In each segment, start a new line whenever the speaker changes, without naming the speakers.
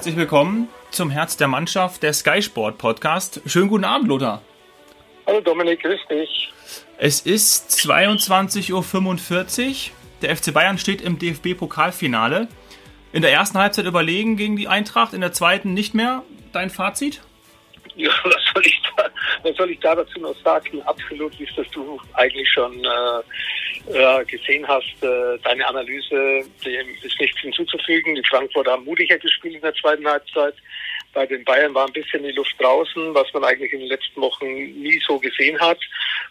Herzlich willkommen zum Herz der Mannschaft, der Sky Sport Podcast. Schönen guten Abend, Lothar.
Hallo Dominik, grüß dich.
Es ist 22.45 Uhr. Der FC Bayern steht im DFB-Pokalfinale. In der ersten Halbzeit überlegen gegen die Eintracht, in der zweiten nicht mehr. Dein Fazit?
Ja, was soll ich da, was soll ich da dazu noch sagen? Absolut, wie es das du eigentlich schon äh, gesehen hast. Äh, deine Analyse, dem ist nichts hinzuzufügen. Die Frankfurter haben mutiger gespielt in der zweiten Halbzeit. Bei den Bayern war ein bisschen die Luft draußen, was man eigentlich in den letzten Wochen nie so gesehen hat.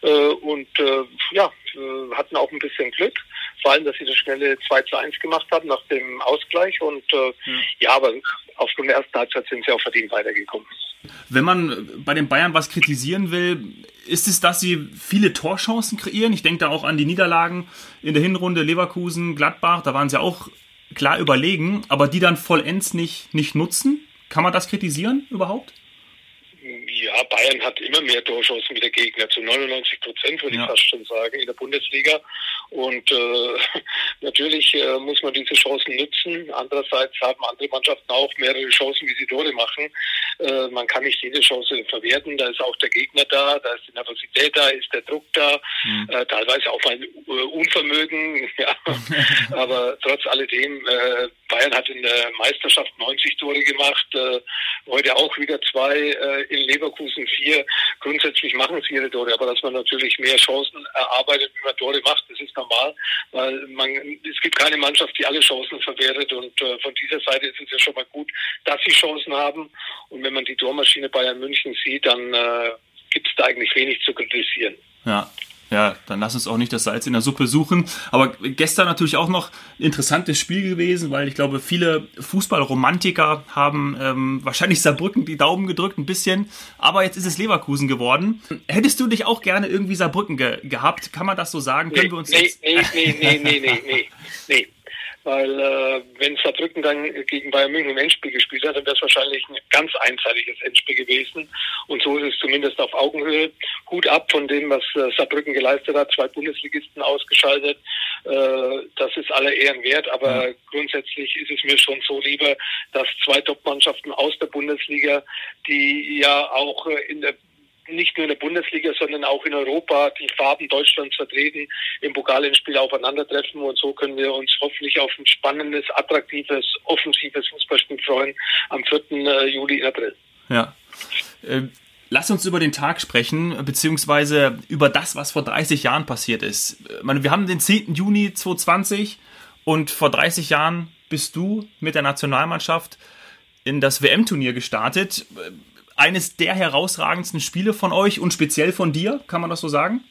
Äh, und äh, ja, äh, hatten auch ein bisschen Glück. Vor allem, dass sie das schnelle 2 zu 1 gemacht haben nach dem Ausgleich. Und äh, mhm. ja, aber aufgrund der ersten Halbzeit sind sie auch verdient weitergekommen.
Wenn man bei den Bayern was kritisieren will, ist es, dass sie viele Torchancen kreieren. Ich denke da auch an die Niederlagen in der Hinrunde Leverkusen, Gladbach, da waren sie auch klar überlegen, aber die dann vollends nicht, nicht nutzen. Kann man das kritisieren überhaupt?
Ja, Bayern hat immer mehr Torchancen wie der Gegner, zu 99 Prozent würde ich fast schon sagen, in der Bundesliga. Und äh, natürlich äh, muss man diese Chancen nutzen. Andererseits haben andere Mannschaften auch mehrere Chancen, wie sie Tore machen. Äh, man kann nicht jede Chance verwerten. Da ist auch der Gegner da, da ist die Nervosität da, ist der Druck da, mhm. äh, teilweise auch ein äh, Unvermögen. ja. Aber trotz alledem, äh, Bayern hat in der Meisterschaft 90 Tore gemacht, heute auch wieder zwei in Leverkusen vier. Grundsätzlich machen sie ihre Tore, aber dass man natürlich mehr Chancen erarbeitet, wie man Tore macht, das ist normal, weil man, es gibt keine Mannschaft, die alle Chancen verwertet und äh, von dieser Seite ist es ja schon mal gut, dass sie Chancen haben und wenn man die Tormaschine Bayern München sieht, dann äh, gibt es da eigentlich wenig zu kritisieren.
Ja, ja, dann lass uns auch nicht das Salz in der Suppe suchen. Aber gestern natürlich auch noch ein interessantes Spiel gewesen, weil ich glaube, viele Fußballromantiker haben ähm, wahrscheinlich Saarbrücken die Daumen gedrückt ein bisschen. Aber jetzt ist es Leverkusen geworden. Hättest du dich auch gerne irgendwie Saarbrücken ge gehabt? Kann man das so sagen?
Nee, Können wir uns nee, jetzt nee, nee, nee, nee, nee, nee, nee weil äh, wenn Saarbrücken dann gegen Bayern München im Endspiel gespielt hat, dann wäre es wahrscheinlich ein ganz einseitiges Endspiel gewesen. Und so ist es zumindest auf Augenhöhe. Hut ab von dem, was äh, Saarbrücken geleistet hat, zwei Bundesligisten ausgeschaltet. Äh, das ist aller Ehren wert, aber grundsätzlich ist es mir schon so lieber, dass zwei Top-Mannschaften aus der Bundesliga, die ja auch äh, in der nicht nur in der Bundesliga, sondern auch in Europa die Farben Deutschlands vertreten, im Pokalendspiel aufeinandertreffen und so können wir uns hoffentlich auf ein spannendes, attraktives, offensives Fußballspiel freuen am 4. Äh, Juli in April.
Ja. Äh, lass uns über den Tag sprechen, beziehungsweise über das, was vor 30 Jahren passiert ist. Meine, wir haben den 10. Juni 2020 und vor 30 Jahren bist du mit der Nationalmannschaft in das WM-Turnier gestartet eines der herausragendsten Spiele von euch und speziell von dir, kann man das so sagen?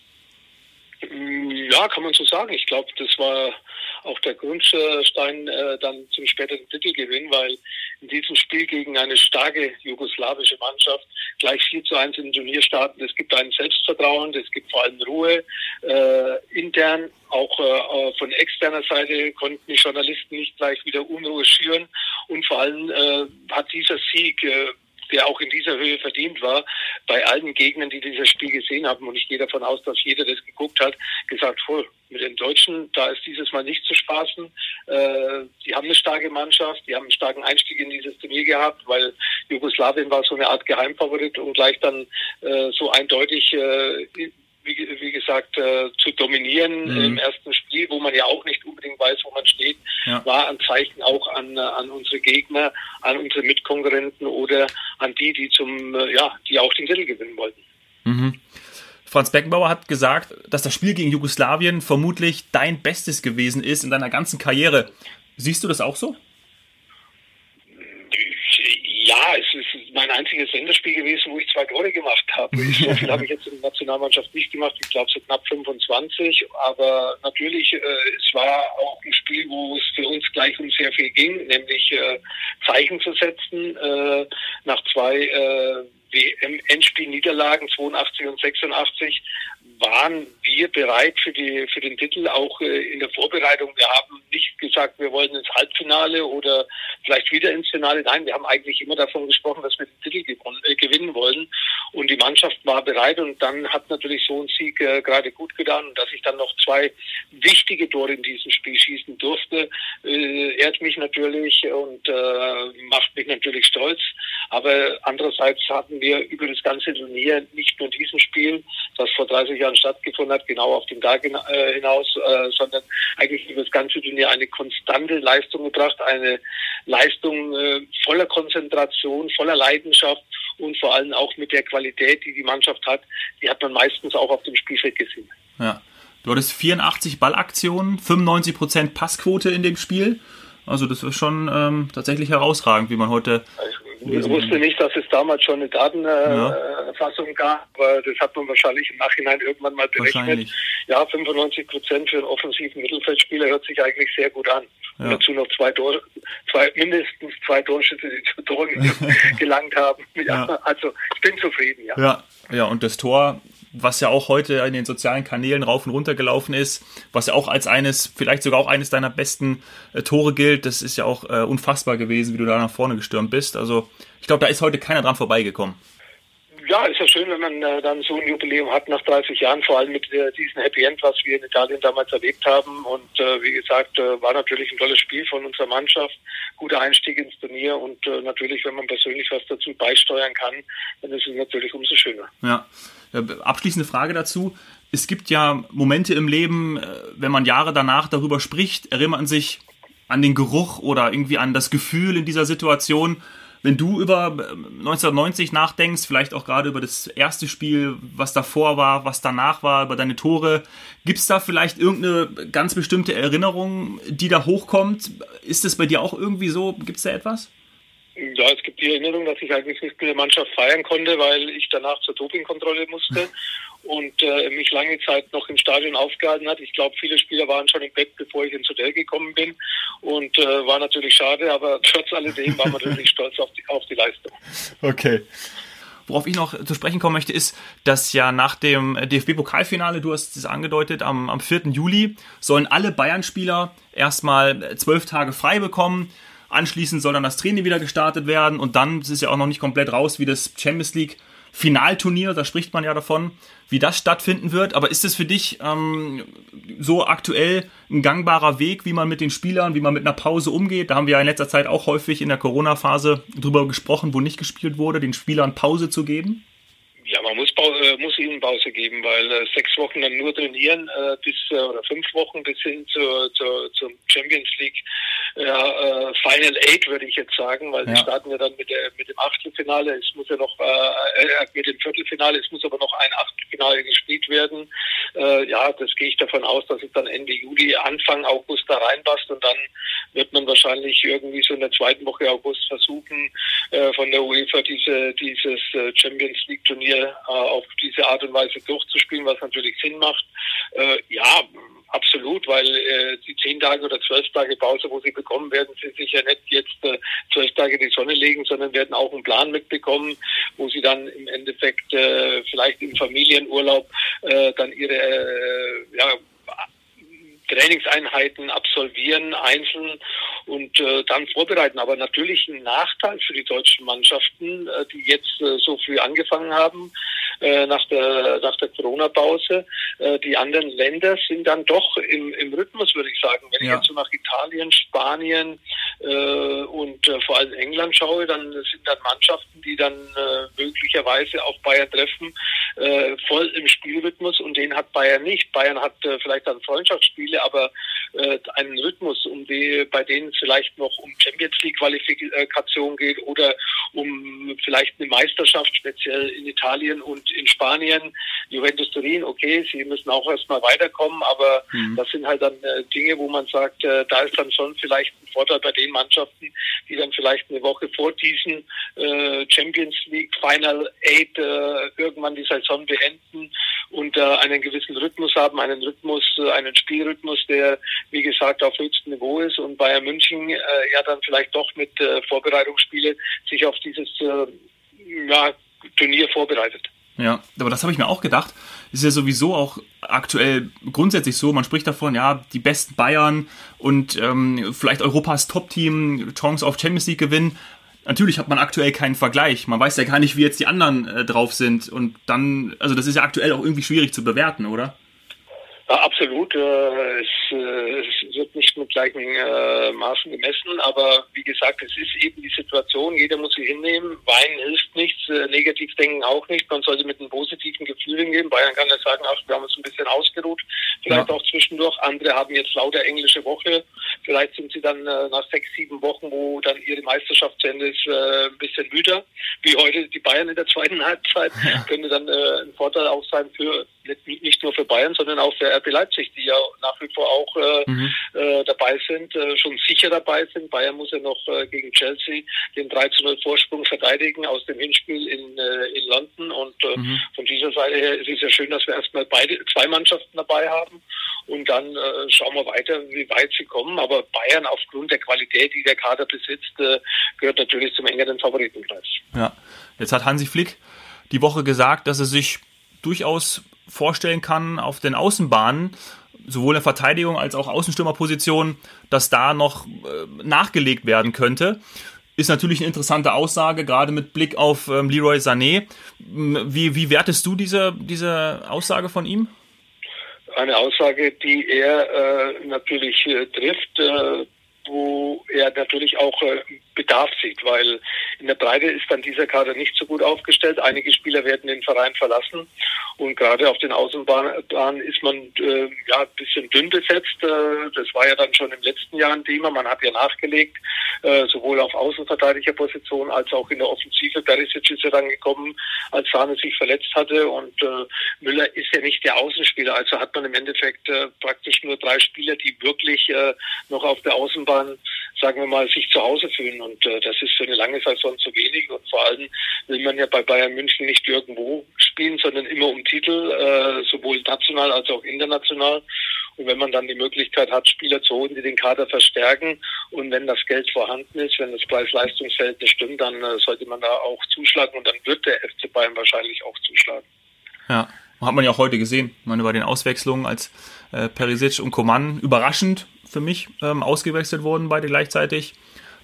Ja, kann man so sagen. Ich glaube, das war auch der Grundstein äh, dann zum späteren Titelgewinn, weil in diesem Spiel gegen eine starke jugoslawische Mannschaft gleich 4 zu 1 im Turnier starten. Es gibt ein Selbstvertrauen, es gibt vor allem Ruhe. Äh, intern, auch äh, von externer Seite konnten die Journalisten nicht gleich wieder Unruhe schüren. Und vor allem äh, hat dieser Sieg äh, der auch in dieser Höhe verdient war, bei allen Gegnern, die dieses Spiel gesehen haben, und ich gehe davon aus, dass jeder das geguckt hat, gesagt, voll, mit den Deutschen, da ist dieses Mal nicht zu spaßen. Äh, die haben eine starke Mannschaft, die haben einen starken Einstieg in dieses Turnier gehabt, weil Jugoslawien war so eine Art Geheimfavorit und gleich dann äh, so eindeutig äh, wie, wie gesagt, äh, zu dominieren mhm. im ersten Spiel, wo man ja auch nicht unbedingt weiß, wo man steht, ja. war ein Zeichen auch an, äh, an unsere Gegner, an unsere Mitkonkurrenten oder an die, die zum, äh, ja, die auch den Titel gewinnen wollten.
Mhm. Franz Beckenbauer hat gesagt, dass das Spiel gegen Jugoslawien vermutlich dein Bestes gewesen ist in deiner ganzen Karriere. Siehst du das auch so?
Ja, es ist mein einziges Länderspiel gewesen, wo ich zwei Tore gemacht habe. So viel habe ich jetzt in der Nationalmannschaft nicht gemacht. Ich glaube so knapp 25. Aber natürlich, äh, es war auch ein Spiel, wo es für uns gleich um sehr viel ging, nämlich äh, Zeichen zu setzen äh, nach zwei äh, WM-Endspiel-Niederlagen 82 und 86 waren wir bereit für die für den Titel auch äh, in der Vorbereitung. Wir haben nicht gesagt, wir wollen ins Halbfinale oder vielleicht wieder ins Finale. Nein, wir haben eigentlich immer davon gesprochen, dass wir den Titel äh, gewinnen wollen. Und die Mannschaft war bereit und dann hat natürlich so ein Sieg äh, gerade gut getan und dass ich dann noch zwei wichtige Tore in diesem Spiel schießen durfte, äh, ehrt mich natürlich und äh, macht mich natürlich stolz. Aber andererseits hatten wir über das ganze Turnier nicht nur diesem Spiel, das vor 30 Jahren stattgefunden hat, genau auf den Tag äh, hinaus, äh, sondern eigentlich über das ganze Turnier eine konstante Leistung gebracht, eine Leistung äh, voller Konzentration, voller Leidenschaft und vor allem auch mit der Qualität, die die Mannschaft hat, die hat man meistens auch auf dem Spielfeld gesehen.
Ja. Du hattest 84 Ballaktionen, 95 Prozent Passquote in dem Spiel. Also das ist schon ähm, tatsächlich herausragend, wie man heute.
Ich wusste nicht, dass es damals schon eine Datenerfassung ja. gab, aber das hat man wahrscheinlich im Nachhinein irgendwann mal berechnet. Ja, 95 Prozent für einen offensiven Mittelfeldspieler hört sich eigentlich sehr gut an. Ja. Dazu noch zwei Tore, zwei, mindestens zwei Torschüsse, die zu Toren gelangt haben. Ja, ja, Also ich bin zufrieden, ja.
Ja, ja, und das Tor was ja auch heute in den sozialen Kanälen rauf und runter gelaufen ist, was ja auch als eines, vielleicht sogar auch eines deiner besten äh, Tore gilt. Das ist ja auch äh, unfassbar gewesen, wie du da nach vorne gestürmt bist. Also ich glaube, da ist heute keiner dran vorbeigekommen.
Ja, ist ja schön, wenn man äh, dann so ein Jubiläum hat nach 30 Jahren, vor allem mit äh, diesem Happy End, was wir in Italien damals erlebt haben. Und äh, wie gesagt, äh, war natürlich ein tolles Spiel von unserer Mannschaft, guter Einstieg ins Turnier und äh, natürlich, wenn man persönlich was dazu beisteuern kann, dann ist es natürlich umso schöner.
Ja. Äh, abschließende Frage dazu. Es gibt ja Momente im Leben, äh, wenn man Jahre danach darüber spricht, erinnert man sich an den Geruch oder irgendwie an das Gefühl in dieser Situation. Wenn du über 1990 äh, nachdenkst, vielleicht auch gerade über das erste Spiel, was davor war, was danach war, über deine Tore, gibt es da vielleicht irgendeine ganz bestimmte Erinnerung, die da hochkommt? Ist es bei dir auch irgendwie so? Gibt es da etwas?
Ja, es gibt die Erinnerung, dass ich eigentlich nicht mit der Mannschaft feiern konnte, weil ich danach zur Dopingkontrolle musste und äh, mich lange Zeit noch im Stadion aufgehalten hat. Ich glaube, viele Spieler waren schon im Bett, bevor ich ins Hotel gekommen bin und äh, war natürlich schade, aber trotz alledem war man natürlich stolz auf die, auf die Leistung.
Okay. Worauf ich noch zu sprechen kommen möchte, ist, dass ja nach dem DFB-Pokalfinale, du hast es angedeutet, am, am 4. Juli sollen alle Bayern-Spieler erstmal zwölf Tage frei bekommen. Anschließend soll dann das Training wieder gestartet werden und dann ist ja auch noch nicht komplett raus, wie das Champions League Finalturnier, da spricht man ja davon, wie das stattfinden wird. Aber ist es für dich ähm, so aktuell ein gangbarer Weg, wie man mit den Spielern, wie man mit einer Pause umgeht? Da haben wir ja in letzter Zeit auch häufig in der Corona-Phase drüber gesprochen, wo nicht gespielt wurde, den Spielern Pause zu geben.
Ja, man muss, äh, muss ihnen Pause geben, weil äh, sechs Wochen dann nur trainieren äh, bis äh, oder fünf Wochen bis hin zur, zur, zum Champions League ja, äh, Final Eight würde ich jetzt sagen, weil ja. wir starten ja dann mit der mit dem Achtelfinale. Es muss ja noch äh, äh, mit dem Viertelfinale, es muss aber noch ein Achtelfinale gespielt werden. Äh, ja, das gehe ich davon aus, dass es dann Ende Juli, Anfang August da reinpasst und dann wird man wahrscheinlich irgendwie so in der zweiten Woche August versuchen, äh, von der UEFA diese dieses äh, Champions League Turnier äh, auf diese Art und Weise durchzuspielen, was natürlich Sinn macht. Äh, ja, absolut, weil äh, die zehn Tage oder zwölf Tage Pause, wo sie bekommen, werden sie sich ja nicht jetzt äh, zwölf Tage in die Sonne legen, sondern werden auch einen Plan mitbekommen, wo sie dann im Endeffekt äh, vielleicht im Familienurlaub äh, dann ihre äh, ja, Trainingseinheiten absolvieren, einzeln und äh, dann vorbereiten. Aber natürlich ein Nachteil für die deutschen Mannschaften, äh, die jetzt äh, so früh angefangen haben äh, nach der nach der Corona-Pause. Äh, die anderen Länder sind dann doch im, im Rhythmus, würde ich sagen. Wenn ja. ich jetzt so nach Italien, Spanien äh, und äh, vor allem England schaue, dann sind dann Mannschaften, die dann äh, möglicherweise auf Bayern treffen, äh, voll im Spielrhythmus und den hat Bayern nicht. Bayern hat äh, vielleicht dann Freundschaftsspiele, aber äh, einen Rhythmus, um die, bei denen es vielleicht noch um Champions League Qualifikation geht oder um vielleicht eine Meisterschaft, speziell in Italien und in Spanien. Juventus Turin, okay, sie müssen auch erstmal weiterkommen, aber mhm. das sind halt dann äh, Dinge, wo man sagt, äh, da ist dann schon vielleicht ein Vorteil bei den Mannschaften, die dann vielleicht eine Woche vor diesen äh, Champions League Final Eight äh, irgendwann die Saison beenden und äh, einen gewissen Rhythmus haben, einen Rhythmus, äh, einen Spielrhythmus, der wie gesagt auf höchstem Niveau ist und Bayern München äh, ja dann vielleicht doch mit äh, Vorbereitungsspiele sich auf dieses äh, ja, Turnier vorbereitet.
Ja, aber das habe ich mir auch gedacht. Ist ja sowieso auch aktuell grundsätzlich so. Man spricht davon, ja, die besten Bayern und ähm, vielleicht Europas Top-Team, Chance auf Champions League gewinnen. Natürlich hat man aktuell keinen Vergleich. Man weiß ja gar nicht, wie jetzt die anderen äh, drauf sind. Und dann, also das ist ja aktuell auch irgendwie schwierig zu bewerten, oder?
Absolut. Äh, es, äh, es, wird nicht mit gleichen äh, Maßen gemessen, aber wie gesagt, es ist eben die Situation, jeder muss sie hinnehmen. Weinen hilft nichts, negativ denken auch nicht. Man sollte mit einem positiven Gefühl hingehen. Bayern kann ja sagen, ach, wir haben uns ein bisschen ausgeruht, vielleicht ja. auch zwischendurch. Andere haben jetzt lauter englische Woche. Vielleicht sind sie dann nach sechs, sieben Wochen, wo dann ihre Meisterschaft zu Ende ist, ein bisschen müder, wie heute die Bayern in der zweiten Halbzeit. Ja. Könnte dann ein Vorteil auch sein für nicht nur für Bayern, sondern auch für RB Leipzig, die ja nach wie vor auch äh, mhm. äh, dabei sind, äh, schon sicher dabei sind. Bayern muss ja noch äh, gegen Chelsea den 3 zu 0 Vorsprung verteidigen aus dem Hinspiel in, äh, in London. Und äh, mhm. von dieser Seite her ist es ja schön, dass wir erstmal beide zwei Mannschaften dabei haben. Und dann schauen wir weiter, wie weit sie kommen. Aber Bayern aufgrund der Qualität, die der Kader besitzt, gehört natürlich zum engeren Favoritenplatz.
Ja, jetzt hat Hansi Flick die Woche gesagt, dass er sich durchaus vorstellen kann auf den Außenbahnen, sowohl in Verteidigung als auch Außenstürmerposition, dass da noch äh, nachgelegt werden könnte. Ist natürlich eine interessante Aussage, gerade mit Blick auf ähm, Leroy Sané. Wie, wie wertest du diese, diese Aussage von ihm?
Eine Aussage, die er äh, natürlich äh, trifft, äh, wo er natürlich auch äh, Bedarf sieht, weil in der Breite ist dann dieser Kader nicht so gut aufgestellt. Einige Spieler werden den Verein verlassen und gerade auf den Außenbahnen ist man äh, ja ein bisschen dünn besetzt. Äh, das war ja dann schon im letzten Jahr ein Thema. Man hat ja nachgelegt, äh, sowohl auf Außenverteidigerposition als auch in der Offensive. Perisic ist ja dann gekommen, als Sahne sich verletzt hatte und äh, Müller ist ja nicht der Außenspieler. Also hat man im Endeffekt äh, praktisch nur drei Spieler, die wirklich äh, noch auf der Außenbahn, sagen wir mal, sich zu Hause fühlen. Und äh, das ist für eine lange Saison zu wenig. Und vor allem will man ja bei Bayern München nicht irgendwo spielen, sondern immer um Titel, äh, sowohl national als auch international. Und wenn man dann die Möglichkeit hat, Spieler zu holen, die den Kader verstärken und wenn das Geld vorhanden ist, wenn das Preis-Leistungs-Verhältnis stimmt, dann äh, sollte man da auch zuschlagen und dann wird der FC Bayern wahrscheinlich auch zuschlagen.
Ja, hat man ja auch heute gesehen. Ich meine, bei den Auswechslungen, als äh, Perisic und Coman überraschend für mich ähm, ausgewechselt wurden, beide gleichzeitig.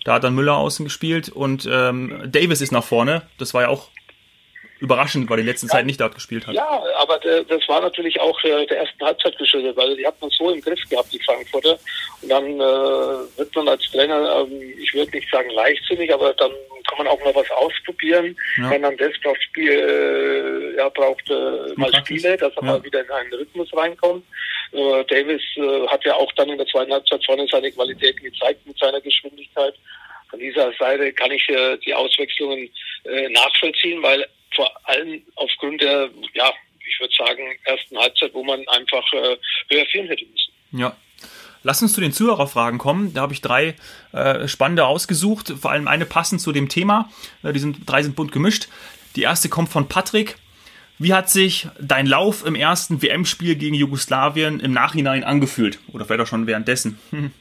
Da hat dann Müller außen gespielt und ähm, Davis ist nach vorne. Das war ja auch überraschend, weil die letzte ja. Zeit nicht dort gespielt hat.
Ja, aber der, das war natürlich auch äh, der ersten Halbzeit geschuldet, weil die hat man so im Griff gehabt, die Frankfurter. Und dann äh, wird man als Trainer, ähm, ich würde nicht sagen leichtsinnig, aber dann kann man auch mal was ausprobieren. Ja. Fernandes braucht Spiel, äh, ja, braucht äh, mal Spiele, dass er ja. mal wieder in einen Rhythmus reinkommt. Äh, Davis äh, hat ja auch dann in der zweiten Halbzeit vorne seine Qualitäten gezeigt mit seiner Geschwindigkeit. Von dieser Seite kann ich äh, die Auswechslungen äh, nachvollziehen, weil vor allem aufgrund der, ja, ich würde sagen, ersten Halbzeit, wo man einfach äh, höher führen hätte müssen.
Ja. Lass uns zu den Zuhörerfragen kommen. Da habe ich drei äh, spannende ausgesucht, vor allem eine passend zu dem Thema. Äh, die sind, drei sind bunt gemischt. Die erste kommt von Patrick. Wie hat sich dein Lauf im ersten WM-Spiel gegen Jugoslawien im Nachhinein angefühlt? Oder vielleicht auch schon währenddessen? Hm.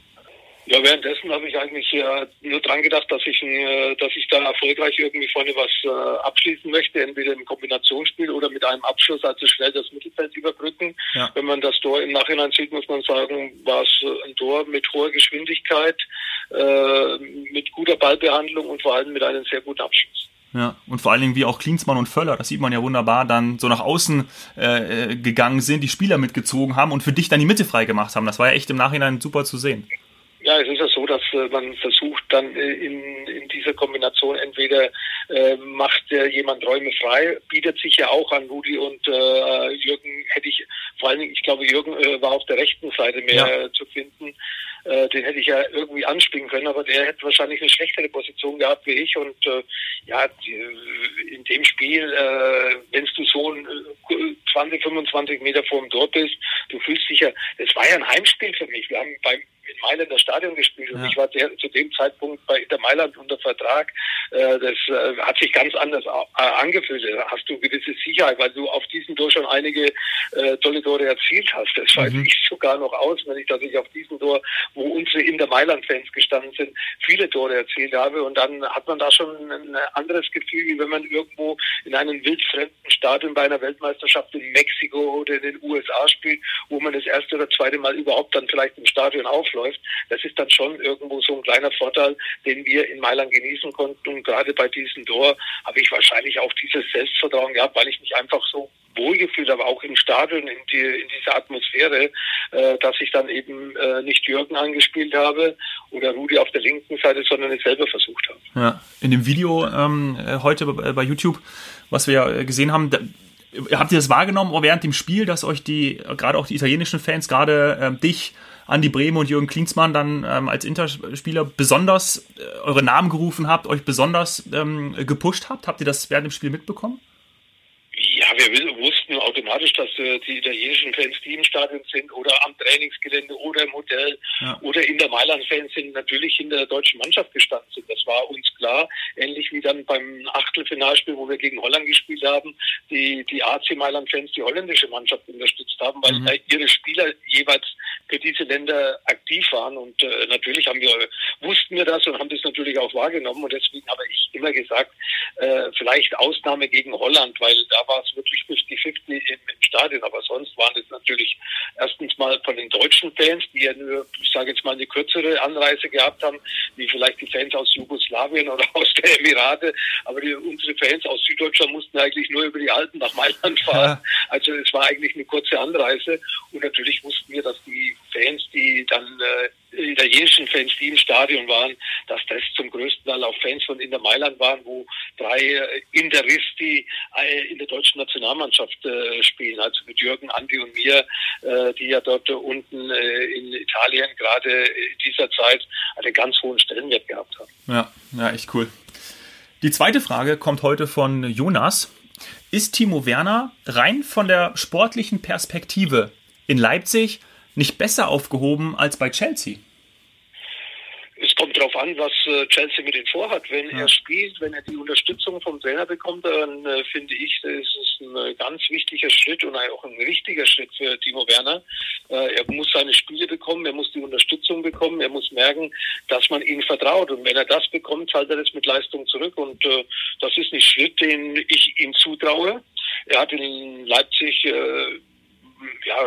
Ja, währenddessen habe ich eigentlich äh, nur dran gedacht, dass ich, äh, dass ich da erfolgreich irgendwie vorne was äh, abschließen möchte, entweder im Kombinationsspiel oder mit einem Abschluss, also schnell das Mittelfeld überbrücken. Ja. Wenn man das Tor im Nachhinein sieht, muss man sagen, war es ein Tor mit hoher Geschwindigkeit, äh, mit guter Ballbehandlung und vor allem mit einem sehr guten Abschluss.
Ja, und vor allen Dingen wie auch Klinsmann und Völler, das sieht man ja wunderbar, dann so nach außen äh, äh gegangen sind, die Spieler mitgezogen haben und für dich dann die Mitte frei gemacht haben. Das war ja echt im Nachhinein super zu sehen.
Ja, es ist ja so, dass äh, man versucht dann äh, in, in dieser Kombination entweder äh, macht jemand Räume frei, bietet sich ja auch an Rudi und äh, Jürgen hätte ich, vor allen Dingen, ich glaube, Jürgen war auf der rechten Seite mehr ja. zu finden. Äh, den hätte ich ja irgendwie anspielen können, aber der hätte wahrscheinlich eine schlechtere Position gehabt wie ich. Und äh, ja, die, in dem Spiel, äh, wenn du so 20, 25 Meter vor dem Tor bist, du fühlst dich ja, das war ja ein Heimspiel für mich. Wir haben beim in Mailand das Stadion gespielt und ja. ich war zu dem Zeitpunkt bei Inter Mailand unter Vertrag. Äh, das äh, hat sich ganz anders äh, angefühlt. Da hast du gewisse Sicherheit, weil du auf diesem Tor schon einige tolle Tore erzielt hast. Das weiß mhm. ich sogar noch auswendig, dass ich auf diesem Tor, wo unsere Inter Mailand-Fans gestanden sind, viele Tore erzielt habe und dann hat man da schon ein anderes Gefühl, wie wenn man irgendwo in in einem wildfremden Stadion bei einer Weltmeisterschaft in Mexiko oder in den USA spielt, wo man das erste oder zweite Mal überhaupt dann vielleicht im Stadion aufläuft. Das ist dann schon irgendwo so ein kleiner Vorteil, den wir in Mailand genießen konnten. Und gerade bei diesem Tor habe ich wahrscheinlich auch dieses Selbstvertrauen gehabt, weil ich mich einfach so wohlgefühlt, aber auch im Stadion, in, die, in dieser Atmosphäre, äh, dass ich dann eben äh, nicht Jürgen angespielt habe oder Rudi auf der linken Seite, sondern es selber versucht habe.
Ja, in dem Video ähm, heute bei YouTube, was wir ja gesehen haben, da, habt ihr das wahrgenommen während dem Spiel, dass euch die, gerade auch die italienischen Fans, gerade ähm, dich, Andi Brehme und Jürgen Klinsmann dann ähm, als Interspieler besonders äh, eure Namen gerufen habt, euch besonders ähm, gepusht habt? Habt ihr das während dem Spiel mitbekommen?
Ja, wir wussten automatisch, dass äh, die italienischen Fans, die im Stadion sind oder am Trainingsgelände oder im Hotel ja. oder in der Mailand-Fans sind, natürlich in der deutschen Mannschaft gestanden sind. Das war uns klar. Ähnlich wie dann beim Achtelfinalspiel, wo wir gegen Holland gespielt haben, die, die AC Mailand-Fans die holländische Mannschaft unterstützt haben, weil mhm. ihre Spieler jeweils für diese Länder aktiv waren. Und äh, natürlich haben wir, wussten wir das und haben das natürlich auch wahrgenommen. Und deswegen habe ich immer gesagt, äh, vielleicht Ausnahme gegen Holland, weil da war es wirklich 50-50 im, im Stadion. Aber sonst waren es natürlich erstens mal von den deutschen Fans, die ja nur, ich sage jetzt mal, eine kürzere Anreise gehabt haben, wie vielleicht die Fans aus Jugoslawien oder aus der Emirate. Aber die, unsere Fans aus Süddeutschland mussten eigentlich nur über die Alpen nach Mailand fahren. Ja. Also es war eigentlich eine kurze Anreise. Und natürlich wussten wir, dass die Fans, die dann äh, italienischen Fans, die im Stadion waren, dass das zum größten Teil auch Fans von Inter Mailand waren, wo drei äh, Interisti äh, in der deutschen Nationalmannschaft äh, spielen, also mit Jürgen, Andi und mir, äh, die ja dort unten äh, in Italien gerade in dieser Zeit einen ganz hohen Stellenwert gehabt haben.
Ja, ja, echt cool. Die zweite Frage kommt heute von Jonas. Ist Timo Werner rein von der sportlichen Perspektive in Leipzig nicht besser aufgehoben als bei Chelsea?
Es kommt darauf an, was äh, Chelsea mit ihm vorhat. Wenn ja. er spielt, wenn er die Unterstützung vom Trainer bekommt, dann äh, finde ich, das ist ein äh, ganz wichtiger Schritt und auch ein richtiger Schritt für Timo Werner. Äh, er muss seine Spiele bekommen, er muss die Unterstützung bekommen, er muss merken, dass man ihm vertraut. Und wenn er das bekommt, zahlt er das mit Leistung zurück. Und äh, das ist ein Schritt, den ich ihm zutraue. Er hat in Leipzig äh, ja,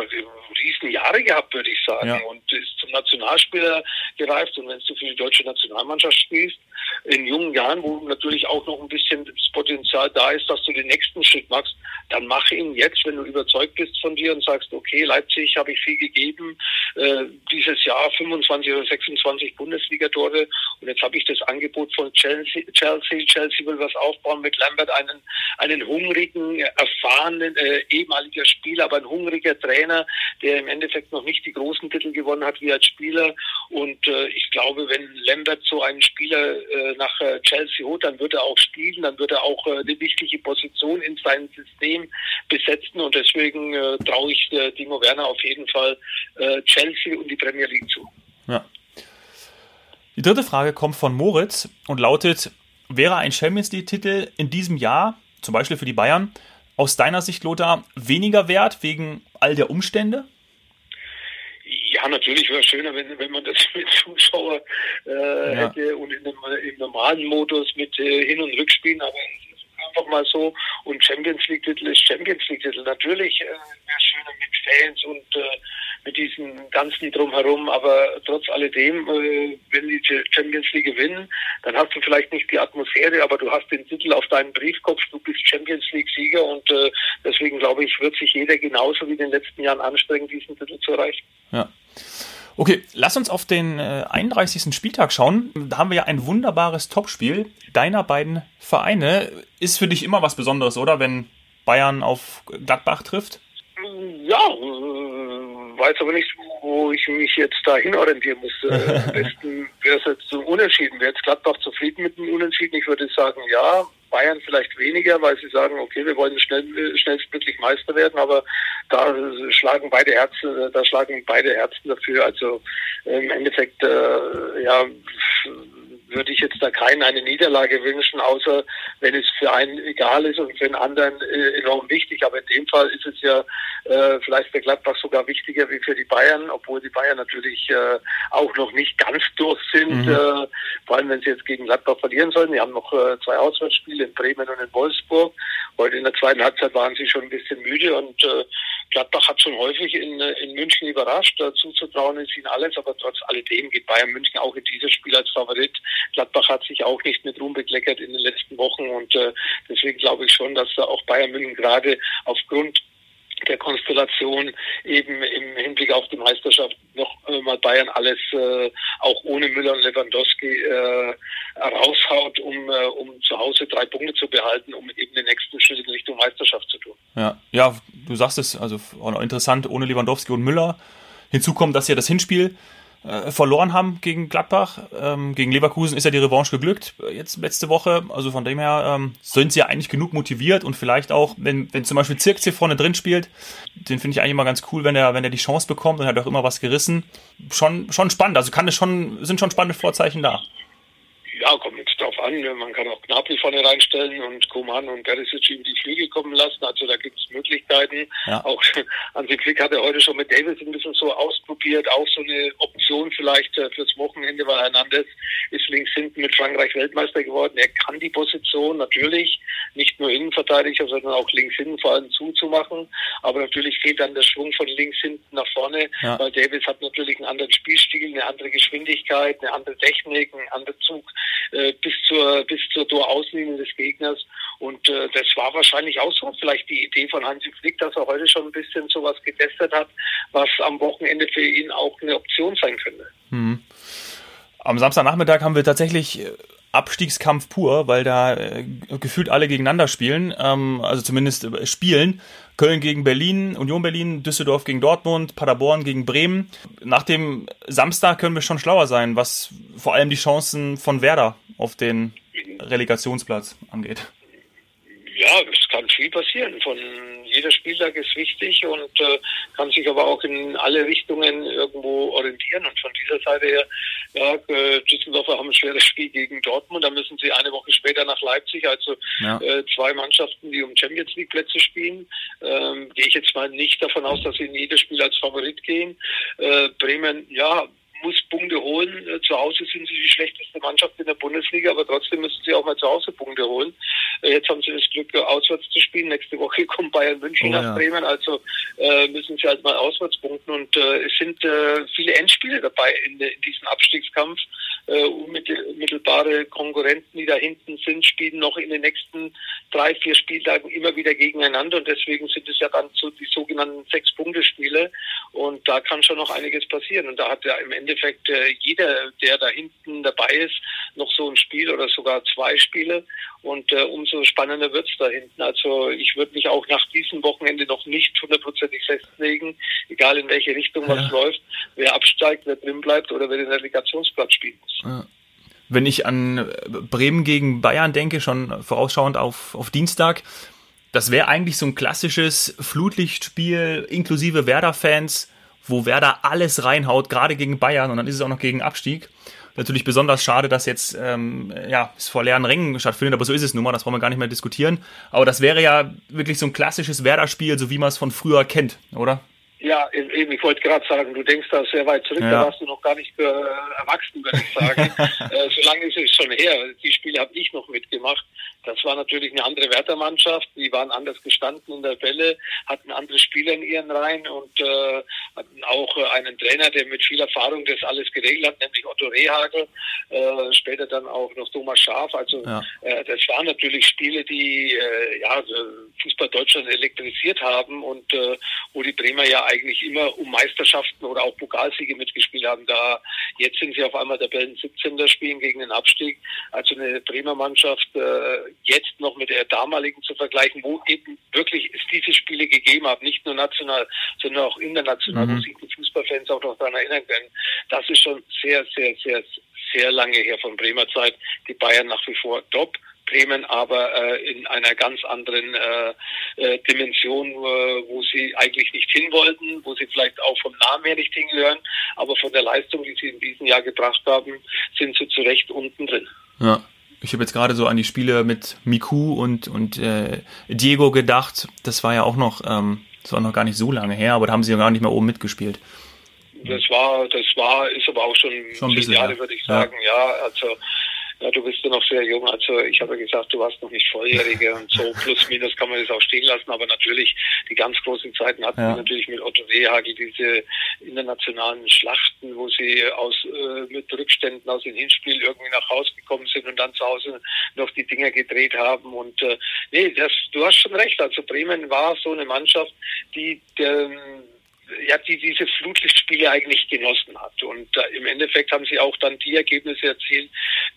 riesen Jahre gehabt, würde ich sagen. Ja. Und ist zum Nationalspieler gereift. Und wenn du für die deutsche Nationalmannschaft spielst, in jungen Jahren, wo natürlich auch noch ein bisschen das Potenzial da ist, dass du den nächsten Schritt machst, dann mach ihn jetzt, wenn du überzeugt bist von dir und sagst, okay, Leipzig habe ich viel gegeben, äh, dieses Jahr 25 oder 26 Bundesliga-Tore und jetzt habe ich das Angebot von Chelsea, Chelsea, Chelsea will was aufbauen mit Lambert, einen, einen hungrigen, erfahrenen, äh, ehemaliger Spieler, aber ein hungriger Trainer, der im Endeffekt noch nicht die großen Titel gewonnen hat wie als Spieler und äh, ich glaube, wenn Lambert so einen Spieler äh, nach äh, Chelsea holt, dann wird er auch spielen, dann wird er auch äh, eine wichtige Position in seinem System besetzen und deswegen äh, traue ich äh, Timo Werner auf jeden Fall äh, Chelsea und die Premier League zu.
Ja. Die dritte Frage kommt von Moritz und lautet, wäre ein Champions League-Titel in diesem Jahr, zum Beispiel für die Bayern, aus deiner Sicht, Lothar, weniger wert wegen all der Umstände?
Ja, natürlich wäre es schöner, wenn, wenn man das mit Zuschauer äh, ja. hätte und in dem, im normalen Modus mit äh, Hin- und Rückspielen, aber einfach mal so. Und Champions League-Titel ist Champions League-Titel. Natürlich äh, wäre schöner mit Fans und äh, mit diesem ganzen Drumherum, aber trotz alledem, äh, wenn die Champions League gewinnen, dann hast du vielleicht nicht die Atmosphäre, aber du hast den Titel auf deinem Briefkopf, du bist Champions League-Sieger und äh, deswegen glaube ich, wird sich jeder genauso wie in den letzten Jahren anstrengen, diesen Titel zu erreichen.
Ja. Okay, lass uns auf den äh, 31. Spieltag schauen. Da haben wir ja ein wunderbares Topspiel deiner beiden Vereine. Ist für dich immer was Besonderes, oder? Wenn Bayern auf Gladbach trifft?
Ja, äh, weiß aber nicht, wo ich mich jetzt da hinorientieren muss. Äh, am besten wäre es jetzt so unentschieden. Wäre jetzt Gladbach zufrieden mit dem Unentschieden? Ich würde sagen, ja. Bayern vielleicht weniger, weil sie sagen, okay, wir wollen schnell, schnellstmöglich Meister werden, aber da schlagen beide Herzen, da schlagen beide Herzen dafür. Also im Endeffekt, äh, ja, würde ich jetzt da keinen eine Niederlage wünschen, außer wenn es für einen egal ist und für den anderen äh, enorm wichtig. Aber in dem Fall ist es ja äh, vielleicht für Gladbach sogar wichtiger wie für die Bayern, obwohl die Bayern natürlich äh, auch noch nicht ganz durch sind, mhm. äh, vor allem wenn sie jetzt gegen Gladbach verlieren sollen. Die haben noch äh, zwei Auswärtsspiele in Bremen und in Wolfsburg Heute in der zweiten Halbzeit waren sie schon ein bisschen müde und äh, Gladbach hat schon häufig in, in München überrascht. Dazu zu trauen ist ihnen alles, aber trotz alledem geht Bayern München auch in dieses Spiel als Favorit. Gladbach hat sich auch nicht mit Ruhm bekleckert in den letzten Wochen und äh, deswegen glaube ich schon, dass da auch Bayern München gerade aufgrund der Konstellation eben im Hinblick auf die Meisterschaft noch mal Bayern alles äh, auch ohne Müller und Lewandowski äh, raushaut, um, äh, um zu Hause drei Punkte zu behalten, um eben den nächsten Schritt in Richtung Meisterschaft zu tun.
Ja, ja, du sagst es, also interessant, ohne Lewandowski und Müller. Hinzu kommt, dass ja das Hinspiel äh, verloren haben gegen Gladbach. Ähm, gegen Leverkusen ist ja die Revanche geglückt, äh, jetzt letzte Woche. Also von dem her ähm, sind sie ja eigentlich genug motiviert und vielleicht auch, wenn, wenn zum Beispiel Zirkzee vorne drin spielt, den finde ich eigentlich immer ganz cool, wenn er, wenn er die Chance bekommt und hat auch immer was gerissen. Schon, schon spannend. Also kann es schon, sind schon spannende Vorzeichen da.
Ja, kommt jetzt drauf an. Man kann auch Gnabry vorne reinstellen und Koman und Perisic ihm die Flügel kommen lassen. Also da gibt es Möglichkeiten. Ja. Auch Hansi Flick hat er heute schon mit Davis ein bisschen so ausprobiert. Auch so eine Option vielleicht äh, fürs Wochenende, weil Hernandez ist links hinten mit Frankreich Weltmeister geworden. Er kann die Position natürlich nicht nur Innenverteidiger, sondern auch links hinten vor allem zuzumachen. Aber natürlich fehlt dann der Schwung von links hinten nach vorne, ja. weil Davis hat natürlich einen anderen Spielstil, eine andere Geschwindigkeit, eine andere Technik, einen anderen Zug äh, bis zur bis zur Torauslinie des Gegners. Und äh, das war wahrscheinlich auch so vielleicht die Idee von Hansi Flick, dass er heute schon ein bisschen sowas getestet hat, was am Wochenende für ihn auch eine Option sein könnte.
Hm. Am Samstagnachmittag haben wir tatsächlich äh, Abstiegskampf pur, weil da äh, gefühlt alle gegeneinander spielen, ähm, also zumindest äh, spielen. Köln gegen Berlin, Union Berlin, Düsseldorf gegen Dortmund, Paderborn gegen Bremen. Nach dem Samstag können wir schon schlauer sein, was vor allem die Chancen von Werder auf den Relegationsplatz angeht.
Ja, es kann viel passieren. Von jeder Spieltag ist wichtig und äh, kann sich aber auch in alle Richtungen irgendwo orientieren. Und von dieser Seite her, ja, äh, Düsseldorfer haben ein schweres Spiel gegen Dortmund. Da müssen sie eine Woche später nach Leipzig. Also ja. äh, zwei Mannschaften, die um Champions League Plätze spielen. Ähm, Gehe ich jetzt mal nicht davon aus, dass sie in jedes Spiel als Favorit gehen. Äh, Bremen, ja, muss Punkte holen. Äh, zu Hause sind sie die schlechteste Mannschaft in der Bundesliga, aber trotzdem müssen sie auch mal zu Hause Punkte holen. Äh, jetzt haben sie das Glück, äh, auswärts zu spielen. Nächste Woche kommt Bayern München oh, nach ja. Bremen, also äh, müssen sie halt mal auswärts punkten. Und äh, es sind äh, viele Endspiele dabei in, in diesem Abstiegskampf. Äh, unmittelbare Konkurrenten, die da hinten sind, spielen noch in den nächsten drei, vier Spieltagen immer wieder gegeneinander. Und deswegen sind es ja dann so die sogenannten Sechs-Punkte-Spiele. Und da kann schon noch einiges passieren. Und da hat ja im Endeffekt äh, jeder, der da hinten dabei ist, noch so ein Spiel oder sogar zwei Spiele. Und äh, umso spannender wird's da hinten. Also ich würde mich auch nach diesem Wochenende noch nicht hundertprozentig festlegen, egal in welche Richtung ja. was läuft, wer absteigt, wer drin bleibt oder wer den Relegationsplatz spielen muss.
Wenn ich an Bremen gegen Bayern denke, schon vorausschauend auf, auf Dienstag, das wäre eigentlich so ein klassisches Flutlichtspiel inklusive Werder-Fans, wo Werder alles reinhaut, gerade gegen Bayern und dann ist es auch noch gegen Abstieg. Natürlich besonders schade, dass jetzt ähm, ja, es vor leeren Rängen stattfindet, aber so ist es nun mal, das wollen wir gar nicht mehr diskutieren. Aber das wäre ja wirklich so ein klassisches Werder-Spiel, so wie man es von früher kennt, oder?
Ja, eben, ich wollte gerade sagen, du denkst da sehr weit zurück, ja. da warst du noch gar nicht äh, erwachsen, würde ich sagen. äh, so lange ist es schon her. Die Spiele habe ich noch mitgemacht. Das war natürlich eine andere Wertermannschaft. Die waren anders gestanden in der Bälle, hatten andere Spieler in ihren Reihen und äh, hatten auch äh, einen Trainer, der mit viel Erfahrung das alles geregelt hat, nämlich Otto Rehagel, äh, später dann auch noch Thomas Schaaf. Also ja. äh, das waren natürlich Spiele, die äh, ja, Fußball Deutschland elektrisiert haben und äh, wo die Bremer ja eigentlich immer um Meisterschaften oder auch Pokalsiege mitgespielt haben. Da jetzt sind sie auf einmal Tabellen 17. spielen gegen den Abstieg. Also eine Bremer Mannschaft äh, jetzt noch mit der damaligen zu vergleichen, wo eben wirklich es diese Spiele gegeben hat, nicht nur national, sondern auch international, mhm. wo sich die Fußballfans auch noch daran erinnern können. Das ist schon sehr, sehr, sehr, sehr lange her von Bremer Zeit. Die Bayern nach wie vor top. Bremen aber äh, in einer ganz anderen äh, äh, Dimension, äh, wo sie eigentlich nicht hin wollten, wo sie vielleicht auch vom Namen her nicht hingehören, aber von der Leistung, die sie in diesem Jahr gebracht haben, sind sie zu Recht unten drin.
Ja. Ich habe jetzt gerade so an die Spiele mit Miku und, und äh, Diego gedacht. Das war ja auch noch, ähm, das war noch gar nicht so lange her, aber da haben sie ja gar nicht mehr oben mitgespielt.
Das war, das war, ist aber auch schon, schon zehn Jahre, würde ich sagen, ja. ja. Also ja, du bist ja noch sehr jung, also ich habe gesagt, du warst noch nicht Volljährige und so. Plus minus kann man das auch stehen lassen, aber natürlich die ganz großen Zeiten hatten ja. wir natürlich mit Otto Rehagel diese internationalen Schlachten, wo sie aus äh, mit Rückständen aus dem Hinspiel irgendwie nach Hause gekommen sind und dann zu Hause noch die Dinger gedreht haben. Und äh, nee, das, du hast schon recht, also Bremen war so eine Mannschaft, die der ja, die diese Flutlichtspiele eigentlich genossen hat. Und äh, im Endeffekt haben sie auch dann die Ergebnisse erzielt,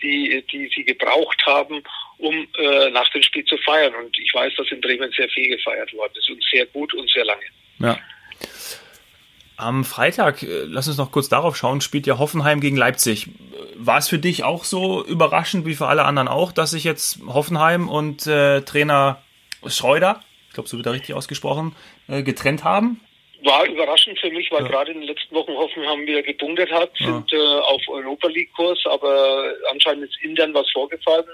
die, die sie gebraucht haben, um äh, nach dem Spiel zu feiern. Und ich weiß, dass in Bremen sehr viel gefeiert worden ist und sehr gut und sehr lange.
Ja. Am Freitag, äh, lass uns noch kurz darauf schauen, spielt ja Hoffenheim gegen Leipzig. War es für dich auch so überraschend wie für alle anderen auch, dass sich jetzt Hoffenheim und äh, Trainer Schreuder, ich glaube, so wird er richtig ausgesprochen, äh, getrennt haben?
War überraschend für mich, weil ja. gerade in den letzten Wochen hoffen haben wir gebunkert hat, sind ja. äh, auf Europa League Kurs, aber anscheinend ist intern was vorgefallen.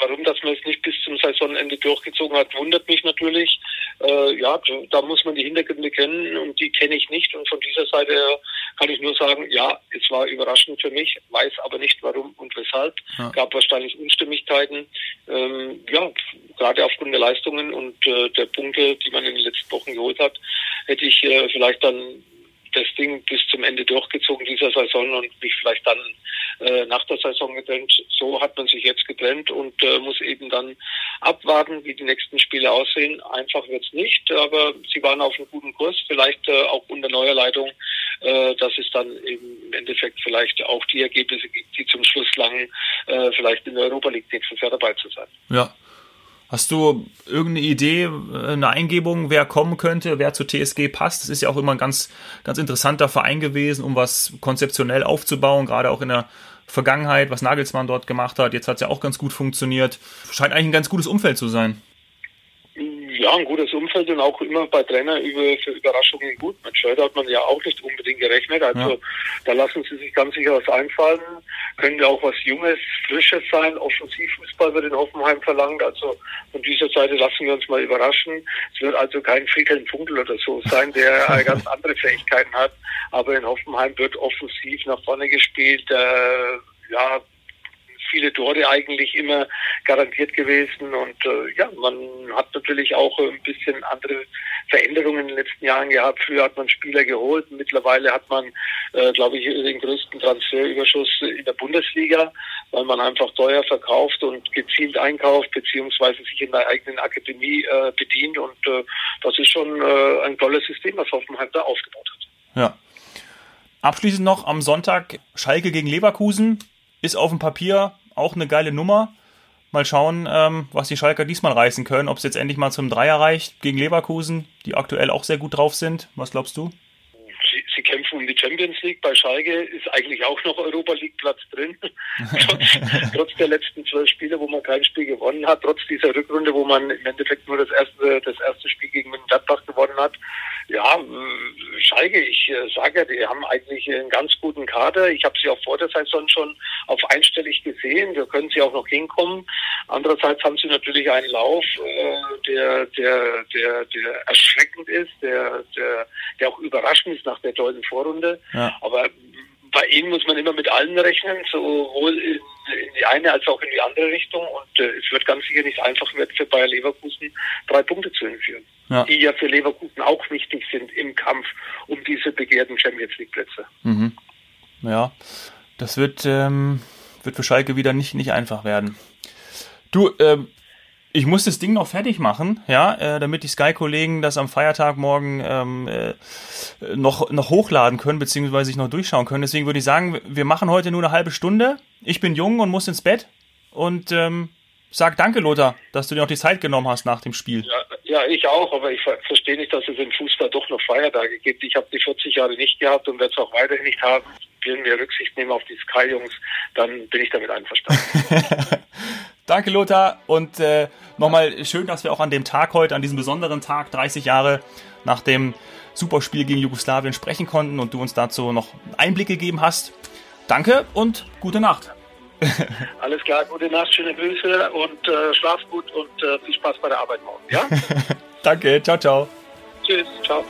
Warum das man es nicht bis zum Saisonende durchgezogen hat, wundert mich natürlich. Äh, ja, da muss man die Hintergründe kennen und die kenne ich nicht. Und von dieser Seite her kann ich nur sagen, ja, es war überraschend für mich, weiß aber nicht warum und weshalb. Ja. Gab wahrscheinlich Unstimmigkeiten. Ähm, ja, gerade aufgrund der Leistungen und äh, der Punkte, die man in den letzten Wochen geholt hat, hätte ich äh, vielleicht dann das Ding bis zum Ende durchgezogen dieser Saison und mich vielleicht dann äh, nach der Saison getrennt. So hat man sich jetzt getrennt und äh, muss eben dann abwarten, wie die nächsten Spiele aussehen. Einfach wird's nicht, aber sie waren auf einem guten Kurs, vielleicht äh, auch unter neuer Leitung, äh, dass es dann im Endeffekt vielleicht auch die Ergebnisse gibt, die zum Schluss langen, äh, vielleicht in der Europa League nächstes Jahr dabei zu sein.
Ja. Hast du irgendeine Idee, eine Eingebung, wer kommen könnte, wer zu TSG passt? Das ist ja auch immer ein ganz, ganz interessanter Verein gewesen, um was konzeptionell aufzubauen, gerade auch in der Vergangenheit, was Nagelsmann dort gemacht hat. Jetzt hat es ja auch ganz gut funktioniert. Scheint eigentlich ein ganz gutes Umfeld zu sein
ja, ein gutes Umfeld und auch immer bei Trainer über, für Überraschungen gut. Mit Schröder hat man ja auch nicht unbedingt gerechnet. Also ja. da lassen sie sich ganz sicher was einfallen. Könnte auch was Junges, Frisches sein. Offensivfußball wird in Hoffenheim verlangt. Also von dieser Seite lassen wir uns mal überraschen. Es wird also kein Friedhelm Funkel oder so sein, der ganz andere Fähigkeiten hat. Aber in Hoffenheim wird offensiv nach vorne gespielt. Äh, ja, viele Tore eigentlich immer garantiert gewesen. Und äh, ja, man hat natürlich auch ein bisschen andere Veränderungen in den letzten Jahren gehabt. Früher hat man Spieler geholt, mittlerweile hat man, äh, glaube ich, den größten Transferüberschuss in der Bundesliga, weil man einfach teuer verkauft und gezielt einkauft, beziehungsweise sich in der eigenen Akademie äh, bedient. Und äh, das ist schon äh, ein tolles System, was Hoffenheim da aufgebaut hat.
Ja. Abschließend noch am Sonntag Schalke gegen Leverkusen. Ist auf dem Papier auch eine geile Nummer. Mal schauen, ähm, was die Schalker diesmal reißen können. Ob es jetzt endlich mal zum Dreier reicht gegen Leverkusen, die aktuell auch sehr gut drauf sind. Was glaubst du?
Sie, sie kämpfen um die Champions League. Bei Schalke ist eigentlich auch noch Europa League Platz drin. trotz, trotz, der letzten zwölf Spiele, wo man kein Spiel gewonnen hat, trotz dieser Rückrunde, wo man im Endeffekt nur das erste, das erste Spiel gegen Gladbach gewonnen hat, ja, äh, Schalke, ich äh, sage ja, die haben eigentlich einen ganz guten Kader. Ich habe sie auch vor der Saison schon auf einstellig gesehen. Da können sie auch noch hinkommen. Andererseits haben sie natürlich einen Lauf, äh, der, der, der, der erschreckend ist, der, der, der auch überraschend ist nach der tollen Vorrunde. Ja. Aber bei ihnen muss man immer mit allen rechnen, sowohl in, in, die eine als auch in die andere Richtung. Und äh, es wird ganz sicher nicht einfach werden für Bayer Leverkusen, drei Punkte zu entführen ja. die ja für Leverkusen auch wichtig sind im Kampf um diese begehrten Champions League Plätze.
Mhm. Ja, das wird, ähm, wird für Schalke wieder nicht, nicht einfach werden. Du, ähm, ich muss das Ding noch fertig machen, ja, äh, damit die Sky-Kollegen das am Feiertag morgen ähm, äh, noch, noch hochladen können, beziehungsweise sich noch durchschauen können. Deswegen würde ich sagen, wir machen heute nur eine halbe Stunde. Ich bin jung und muss ins Bett. Und ähm, sag danke, Lothar, dass du dir noch die Zeit genommen hast nach dem Spiel.
Ja, ja, ich auch, aber ich verstehe nicht, dass es im Fußball doch noch Feiertage gibt. Ich habe die 40 Jahre nicht gehabt und werde es auch weiterhin nicht haben. Wenn wir Rücksicht nehmen auf die Sky-Jungs, dann bin ich damit einverstanden.
Danke, Lothar. Und äh, nochmal schön, dass wir auch an dem Tag heute, an diesem besonderen Tag, 30 Jahre nach dem Superspiel gegen Jugoslawien sprechen konnten und du uns dazu noch Einblick gegeben hast. Danke und gute Nacht.
Alles klar, gute Nacht, schöne Grüße und äh, schlaf gut und äh, viel Spaß bei der Arbeit morgen. Ja?
Danke, ciao, ciao.
Tschüss, ciao.